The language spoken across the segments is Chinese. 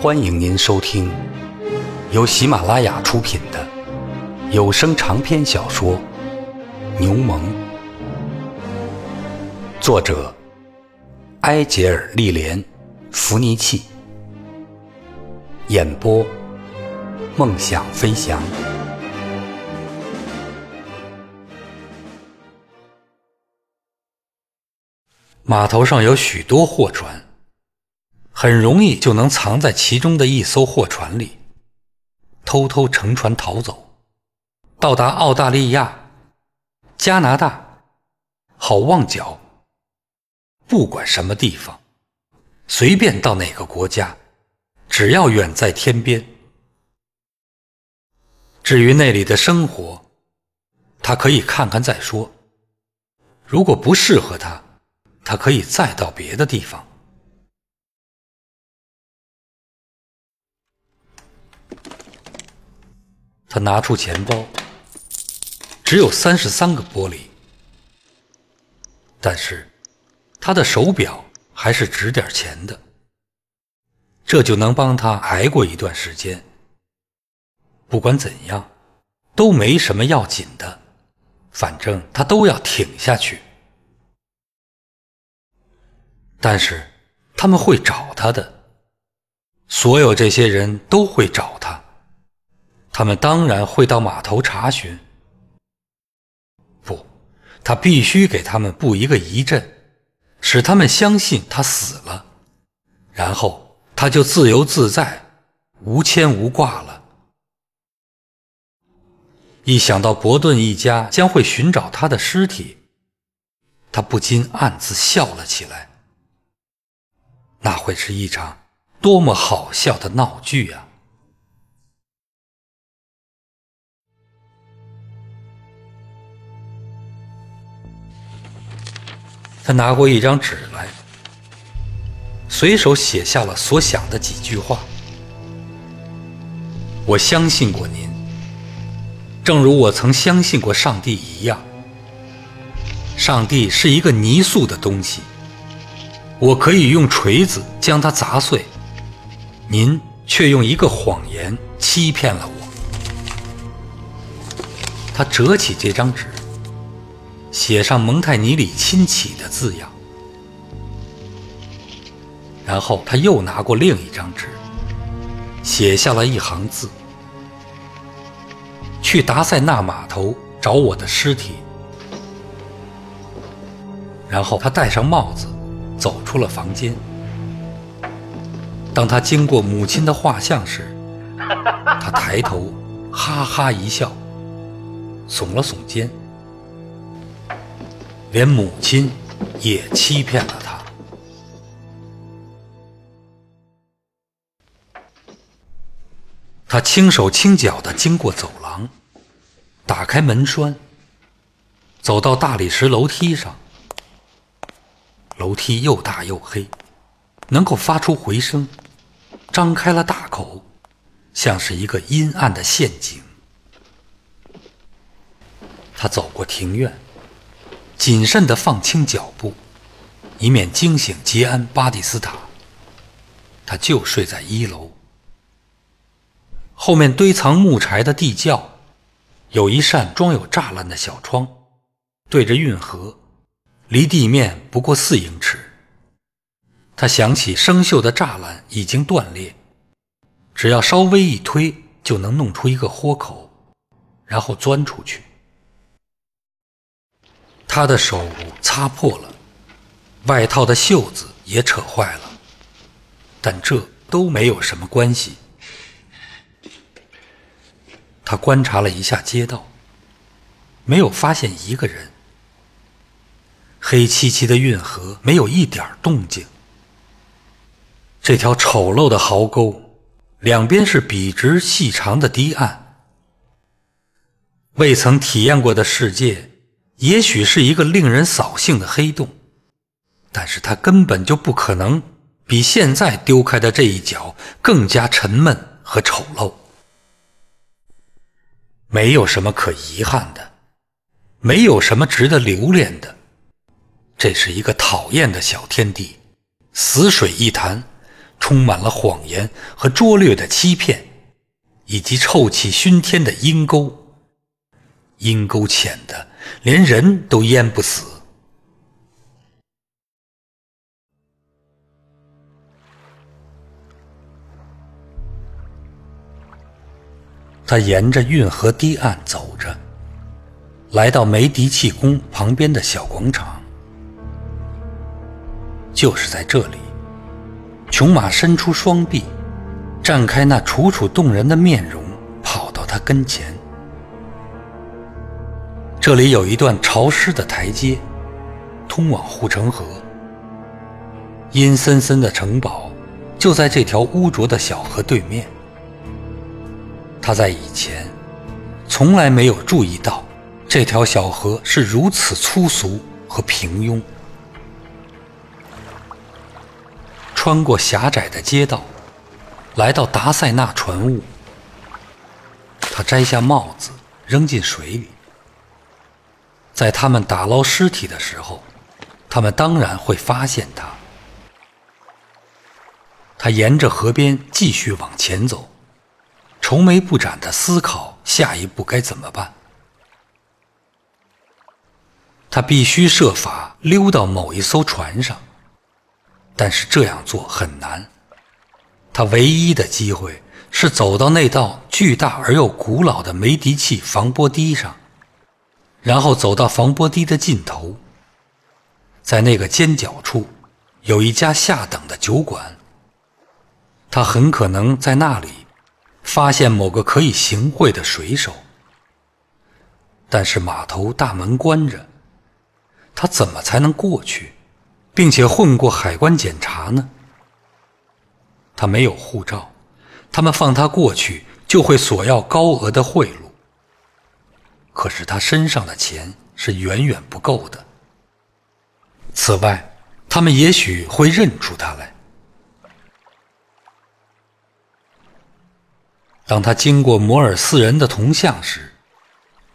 欢迎您收听由喜马拉雅出品的有声长篇小说《牛虻》，作者埃杰尔·利莲·弗尼契，演播梦想飞翔。码头上有许多货船。很容易就能藏在其中的一艘货船里，偷偷乘船逃走，到达澳大利亚、加拿大、好望角，不管什么地方，随便到哪个国家，只要远在天边。至于那里的生活，他可以看看再说。如果不适合他，他可以再到别的地方。他拿出钱包，只有三十三个玻璃，但是他的手表还是值点钱的，这就能帮他挨过一段时间。不管怎样，都没什么要紧的，反正他都要挺下去。但是他们会找他的，所有这些人都会找他。他们当然会到码头查询。不，他必须给他们布一个疑阵，使他们相信他死了，然后他就自由自在、无牵无挂了。一想到伯顿一家将会寻找他的尸体，他不禁暗自笑了起来。那会是一场多么好笑的闹剧啊！他拿过一张纸来，随手写下了所想的几句话。我相信过您，正如我曾相信过上帝一样。上帝是一个泥塑的东西，我可以用锤子将它砸碎，您却用一个谎言欺骗了我。他折起这张纸。写上蒙泰尼里亲启的字样，然后他又拿过另一张纸，写下了一行字：“去达塞纳码头找我的尸体。”然后他戴上帽子，走出了房间。当他经过母亲的画像时，他抬头，哈哈一笑，耸了耸肩。连母亲也欺骗了他。他轻手轻脚的经过走廊，打开门栓，走到大理石楼梯上。楼梯又大又黑，能够发出回声，张开了大口，像是一个阴暗的陷阱。他走过庭院。谨慎地放轻脚步，以免惊醒杰安·巴蒂斯塔。他就睡在一楼。后面堆藏木柴的地窖，有一扇装有栅栏的小窗，对着运河，离地面不过四英尺。他想起生锈的栅栏已经断裂，只要稍微一推，就能弄出一个豁口，然后钻出去。他的手擦破了，外套的袖子也扯坏了，但这都没有什么关系。他观察了一下街道，没有发现一个人。黑漆漆的运河没有一点动静。这条丑陋的壕沟，两边是笔直细长的堤岸。未曾体验过的世界。也许是一个令人扫兴的黑洞，但是它根本就不可能比现在丢开的这一角更加沉闷和丑陋。没有什么可遗憾的，没有什么值得留恋的。这是一个讨厌的小天地，死水一潭，充满了谎言和拙劣的欺骗，以及臭气熏天的阴沟。阴沟浅的连人都淹不死。他沿着运河堤岸走着，来到梅迪气宫旁边的小广场。就是在这里，琼玛伸出双臂，绽开那楚楚动人的面容，跑到他跟前。这里有一段潮湿的台阶，通往护城河。阴森森的城堡就在这条污浊的小河对面。他在以前从来没有注意到这条小河是如此粗俗和平庸。穿过狭窄的街道，来到达塞纳船坞，他摘下帽子扔进水里。在他们打捞尸体的时候，他们当然会发现他。他沿着河边继续往前走。愁眉不展地思考下一步该怎么办。他必须设法溜到某一艘船上，但是这样做很难。他唯一的机会是走到那道巨大而又古老的梅迪契防波堤上，然后走到防波堤的尽头，在那个尖角处有一家下等的酒馆。他很可能在那里。发现某个可以行贿的水手，但是码头大门关着，他怎么才能过去，并且混过海关检查呢？他没有护照，他们放他过去就会索要高额的贿赂。可是他身上的钱是远远不够的。此外，他们也许会认出他来。当他经过摩尔四人的铜像时，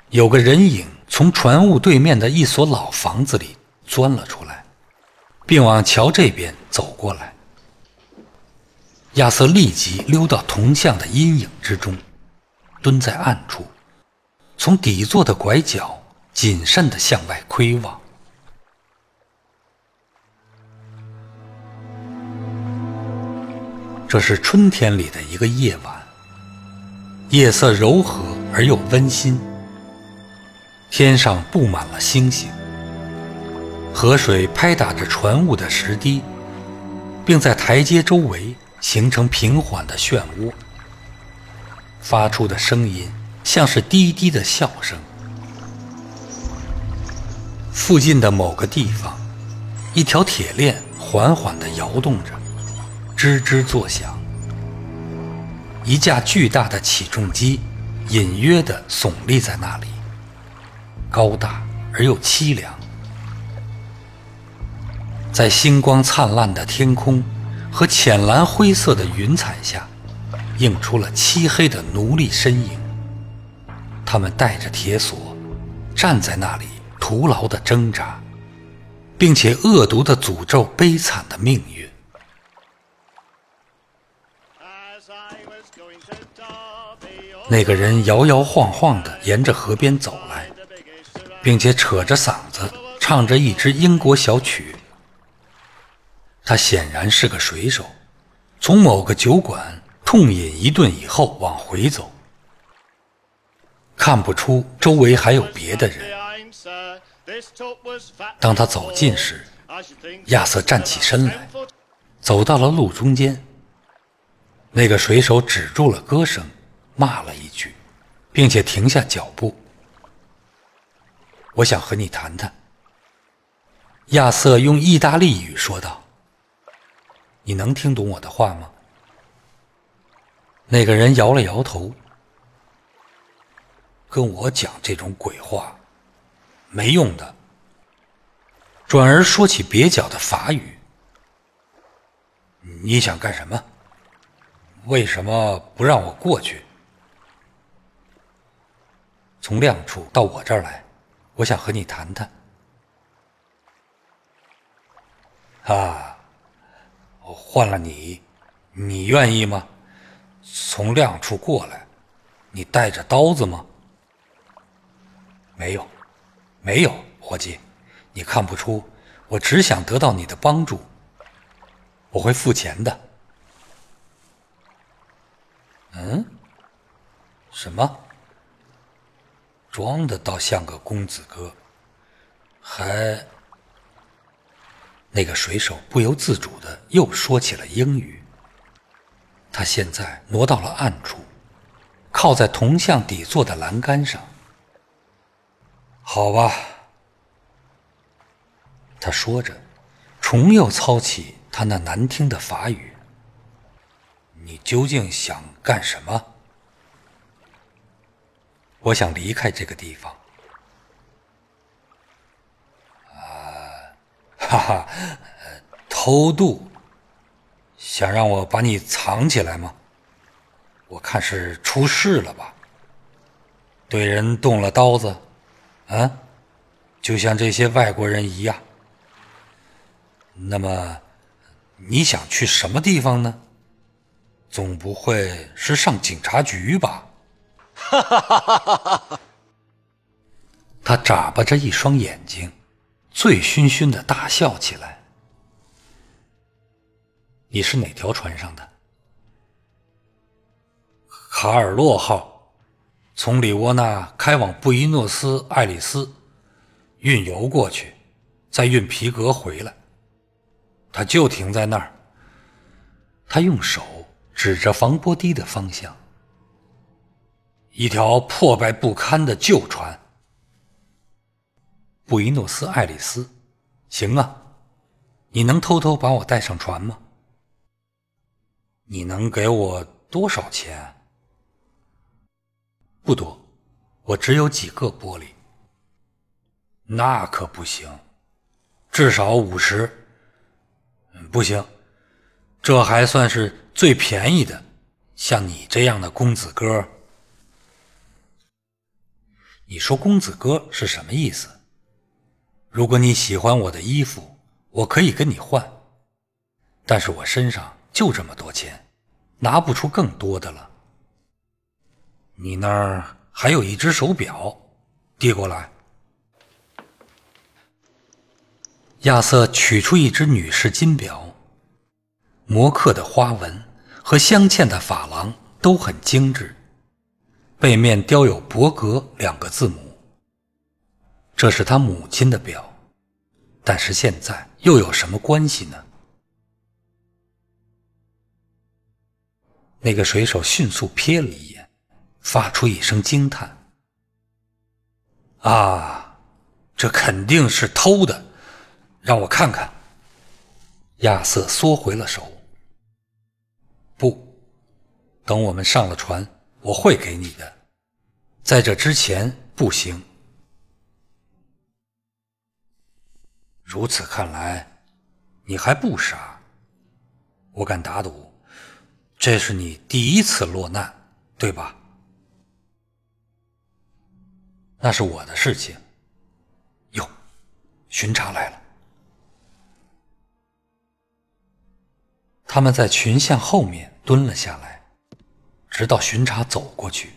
有个人影从船坞对面的一所老房子里钻了出来，并往桥这边走过来。亚瑟立即溜到铜像的阴影之中，蹲在暗处，从底座的拐角谨慎地向外窥望。这是春天里的一个夜晚。夜色柔和而又温馨，天上布满了星星。河水拍打着船坞的石堤，并在台阶周围形成平缓的漩涡，发出的声音像是低低的笑声。附近的某个地方，一条铁链缓缓地摇动着，吱吱作响。一架巨大的起重机隐约地耸立在那里，高大而又凄凉。在星光灿烂的天空和浅蓝灰色的云彩下，映出了漆黑的奴隶身影。他们带着铁锁，站在那里，徒劳地挣扎，并且恶毒地诅咒悲惨的命运。那个人摇摇晃晃地沿着河边走来，并且扯着嗓子唱着一支英国小曲。他显然是个水手，从某个酒馆痛饮一顿以后往回走，看不出周围还有别的人。当他走近时，亚瑟站起身来，走到了路中间。那个水手止住了歌声。骂了一句，并且停下脚步。我想和你谈谈。”亚瑟用意大利语说道。“你能听懂我的话吗？”那个人摇了摇头。“跟我讲这种鬼话，没用的。”转而说起蹩脚的法语。“你想干什么？为什么不让我过去？”从亮处到我这儿来，我想和你谈谈。啊，我换了你，你愿意吗？从亮处过来，你带着刀子吗？没有，没有，伙计，你看不出，我只想得到你的帮助。我会付钱的。嗯？什么？装的倒像个公子哥，还……那个水手不由自主的又说起了英语。他现在挪到了暗处，靠在铜像底座的栏杆上。好吧，他说着，重又操起他那难听的法语。你究竟想干什么？我想离开这个地方。啊，哈哈，偷渡。想让我把你藏起来吗？我看是出事了吧？对人动了刀子，啊，就像这些外国人一样。那么，你想去什么地方呢？总不会是上警察局吧？哈哈哈哈哈哈！他眨巴着一双眼睛，醉醺醺的大笑起来。你是哪条船上的？卡尔洛号，从里沃纳开往布宜诺斯艾利斯，运油过去，再运皮革回来。他就停在那儿。他用手指着防波堤的方向。一条破败不堪的旧船。布宜诺斯艾利斯，行啊，你能偷偷把我带上船吗？你能给我多少钱？不多，我只有几个玻璃。那可不行，至少五十。不行，这还算是最便宜的。像你这样的公子哥，你说公子哥是什么意思？如果你喜欢我的衣服，我可以跟你换，但是我身上。就这么多钱，拿不出更多的了。你那儿还有一只手表，递过来。亚瑟取出一只女士金表，摩刻的花纹和镶嵌的珐琅都很精致，背面雕有“伯格”两个字母。这是他母亲的表，但是现在又有什么关系呢？那个水手迅速瞥了一眼，发出一声惊叹：“啊，这肯定是偷的！让我看看。”亚瑟缩回了手。“不，等我们上了船，我会给你的。在这之前不行。”如此看来，你还不傻。我敢打赌。这是你第一次落难，对吧？那是我的事情。哟，巡查来了。他们在群像后面蹲了下来，直到巡查走过去。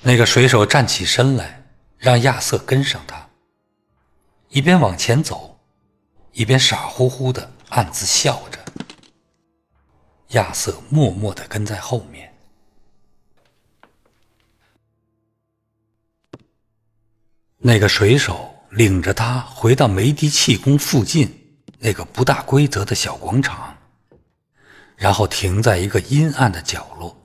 那个水手站起身来，让亚瑟跟上他，一边往前走，一边傻乎乎的。暗自笑着，亚瑟默默的跟在后面。那个水手领着他回到梅迪气宫附近那个不大规则的小广场，然后停在一个阴暗的角落。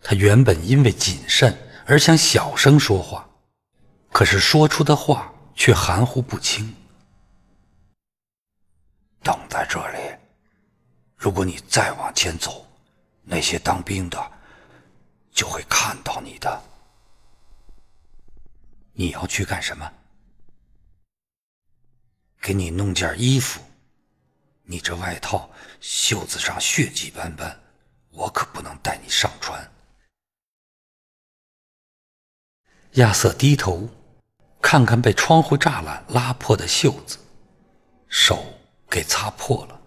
他原本因为谨慎而想小声说话，可是说出的话却含糊不清。等在这里，如果你再往前走，那些当兵的就会看到你的。你要去干什么？给你弄件衣服。你这外套袖子上血迹斑斑，我可不能带你上船。亚瑟低头看看被窗户栅栏拉破的袖子，手。给擦破了，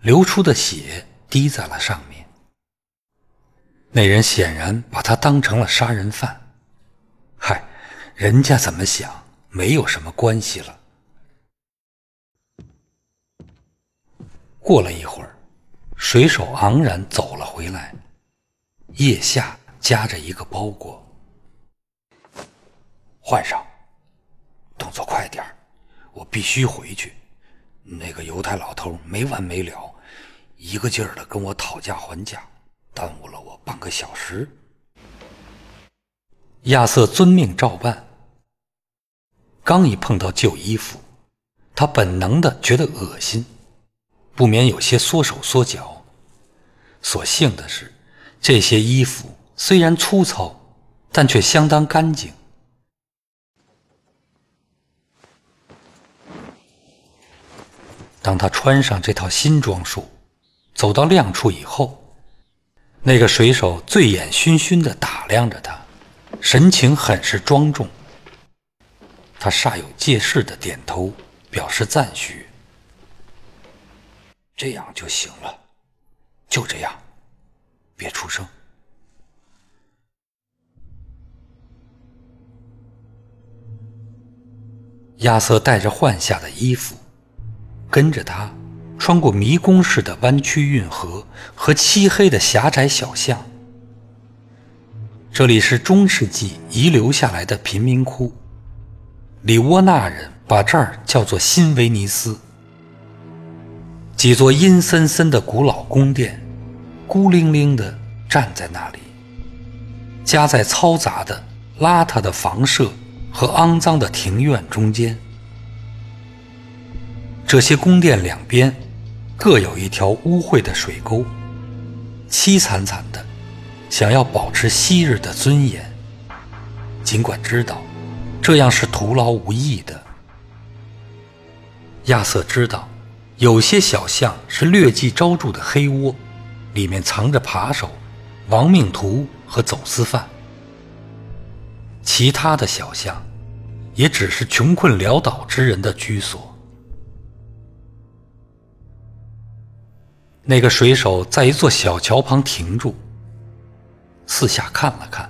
流出的血滴在了上面。那人显然把他当成了杀人犯。人家怎么想，没有什么关系了。过了一会儿，水手昂然走了回来，腋下夹着一个包裹。换上，动作快点我必须回去。那个犹太老头没完没了，一个劲儿的跟我讨价还价，耽误了我半个小时。亚瑟遵命照办。刚一碰到旧衣服，他本能的觉得恶心，不免有些缩手缩脚。所幸的是，这些衣服虽然粗糙，但却相当干净。当他穿上这套新装束，走到亮处以后，那个水手醉眼醺醺的打量着他，神情很是庄重。他煞有介事的点头，表示赞许。这样就行了，就这样，别出声。亚瑟带着换下的衣服。跟着他，穿过迷宫似的弯曲运河和漆黑的狭窄小巷。这里是中世纪遗留下来的贫民窟，里沃纳人把这儿叫做新威尼斯。几座阴森森的古老宫殿，孤零零地站在那里，夹在嘈杂的、邋遢的房舍和肮脏的庭院中间。这些宫殿两边各有一条污秽的水沟，凄惨惨的，想要保持昔日的尊严。尽管知道这样是徒劳无益的，亚瑟知道有些小巷是劣迹昭著的黑窝，里面藏着扒手、亡命徒和走私犯；其他的小巷也只是穷困潦倒之人的居所。那个水手在一座小桥旁停住，四下看了看，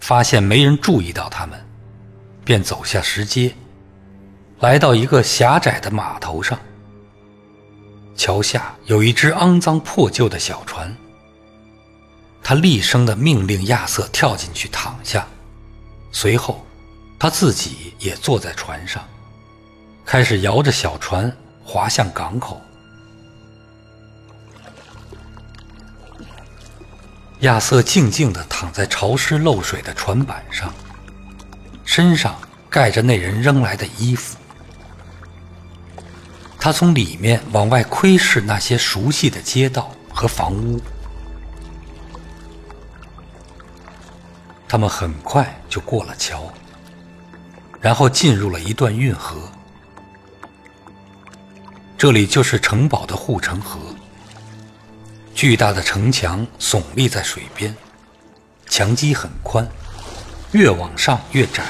发现没人注意到他们，便走下石阶，来到一个狭窄的码头上。桥下有一只肮脏破旧的小船。他厉声地命令亚瑟跳进去躺下，随后他自己也坐在船上，开始摇着小船划向港口。亚瑟静静地躺在潮湿漏水的船板上，身上盖着那人扔来的衣服。他从里面往外窥视那些熟悉的街道和房屋，他们很快就过了桥，然后进入了一段运河。这里就是城堡的护城河。巨大的城墙耸立在水边，墙基很宽，越往上越窄。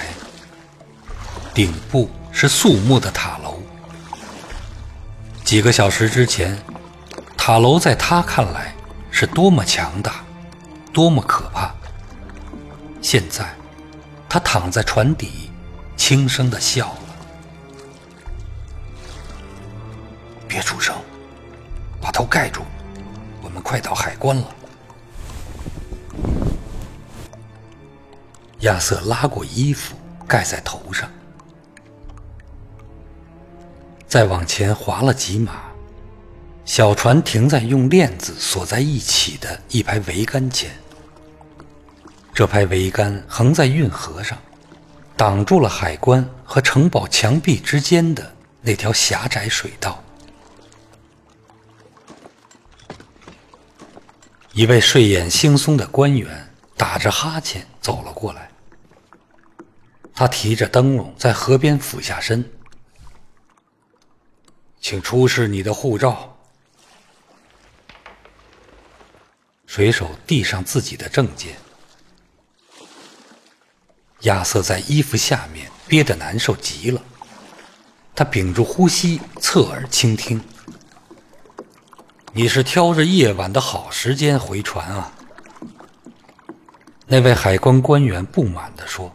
顶部是肃穆的塔楼。几个小时之前，塔楼在他看来是多么强大，多么可怕。现在，他躺在船底，轻声地笑了。别出声，把头盖住。我们快到海关了。亚瑟拉过衣服盖在头上，再往前划了几码，小船停在用链子锁在一起的一排桅杆前。这排桅杆横在运河上，挡住了海关和城堡墙壁之间的那条狭窄水道。一位睡眼惺忪的官员打着哈欠走了过来。他提着灯笼在河边俯下身，请出示你的护照。水手递上自己的证件。亚瑟在衣服下面憋得难受极了，他屏住呼吸，侧耳倾听。你是挑着夜晚的好时间回船啊？那位海关官员不满地说：“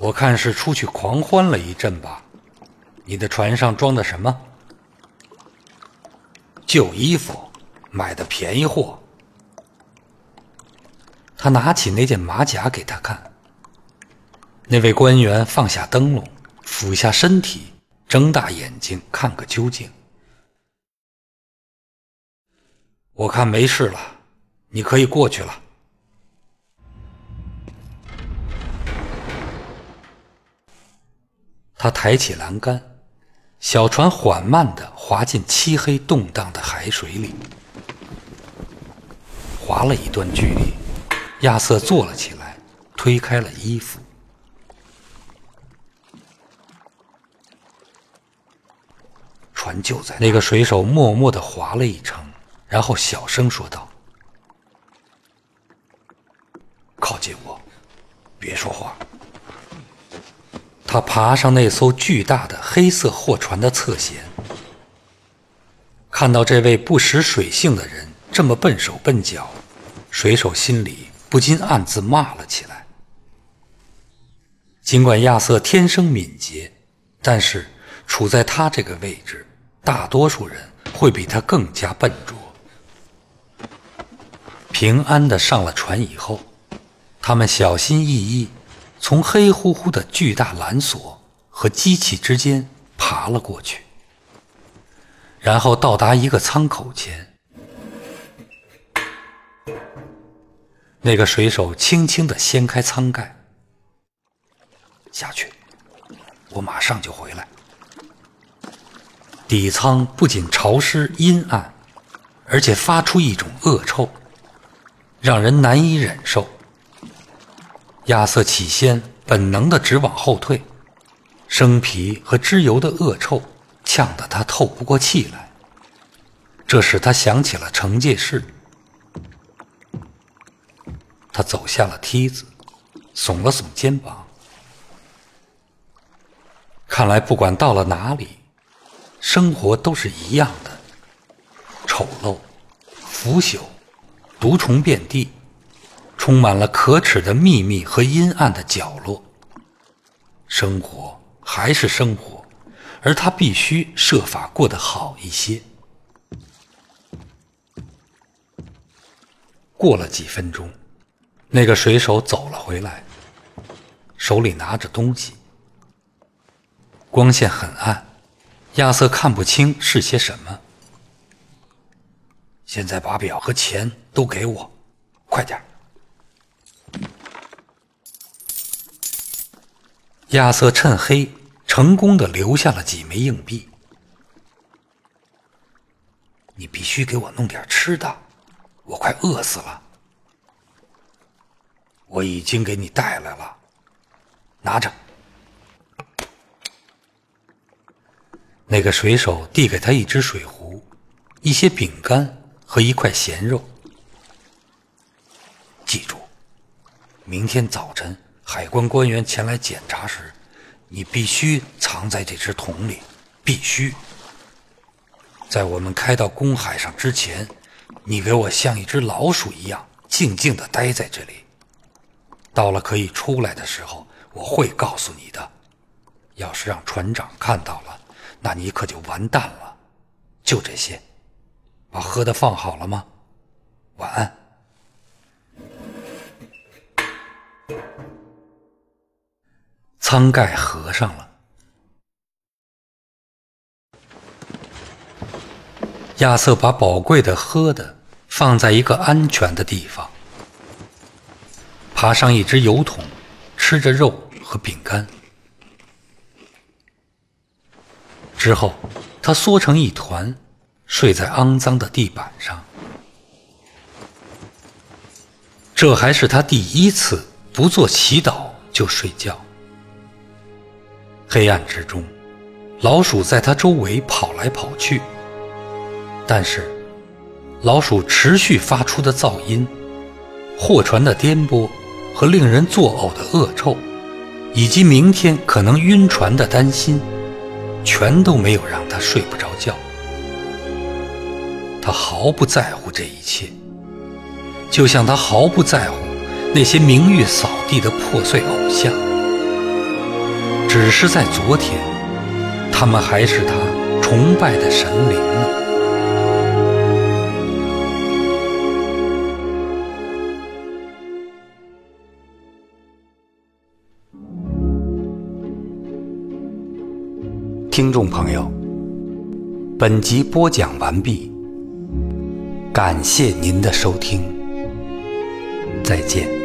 我看是出去狂欢了一阵吧。你的船上装的什么？旧衣服，买的便宜货。”他拿起那件马甲给他看。那位官员放下灯笼。俯下身体，睁大眼睛看个究竟。我看没事了，你可以过去了。他抬起栏杆，小船缓慢的滑进漆黑动荡的海水里。划了一段距离，亚瑟坐了起来，推开了衣服。船就在那个水手默默的划了一程，然后小声说道：“靠近我，别说话。”他爬上那艘巨大的黑色货船的侧舷，看到这位不识水性的人这么笨手笨脚，水手心里不禁暗自骂了起来。尽管亚瑟天生敏捷，但是处在他这个位置。大多数人会比他更加笨拙。平安的上了船以后，他们小心翼翼从黑乎乎的巨大缆索和机器之间爬了过去，然后到达一个舱口前。那个水手轻轻的掀开舱盖，下去，我马上就回来。底舱不仅潮湿阴暗，而且发出一种恶臭，让人难以忍受。亚瑟起先本能的直往后退，生皮和脂油的恶臭呛得他透不过气来。这使他想起了惩戒室。他走下了梯子，耸了耸肩膀。看来不管到了哪里。生活都是一样的，丑陋、腐朽、毒虫遍地，充满了可耻的秘密和阴暗的角落。生活还是生活，而他必须设法过得好一些。过了几分钟，那个水手走了回来，手里拿着东西，光线很暗。亚瑟看不清是些什么。现在把表和钱都给我，快点！亚瑟趁黑成功的留下了几枚硬币。你必须给我弄点吃的，我快饿死了。我已经给你带来了，拿着。那个水手递给他一只水壶、一些饼干和一块咸肉。记住，明天早晨海关官员前来检查时，你必须藏在这只桶里，必须。在我们开到公海上之前，你给我像一只老鼠一样静静的待在这里。到了可以出来的时候，我会告诉你的。要是让船长看到了，那你可就完蛋了，就这些，把喝的放好了吗？晚安。舱盖合上了，亚瑟把宝贵的喝的放在一个安全的地方，爬上一只油桶，吃着肉和饼干。之后，他缩成一团，睡在肮脏的地板上。这还是他第一次不做祈祷就睡觉。黑暗之中，老鼠在他周围跑来跑去，但是老鼠持续发出的噪音、货船的颠簸和令人作呕的恶臭，以及明天可能晕船的担心。全都没有让他睡不着觉。他毫不在乎这一切，就像他毫不在乎那些名誉扫地的破碎偶像。只是在昨天，他们还是他崇拜的神灵呢。听众朋友，本集播讲完毕。感谢您的收听，再见。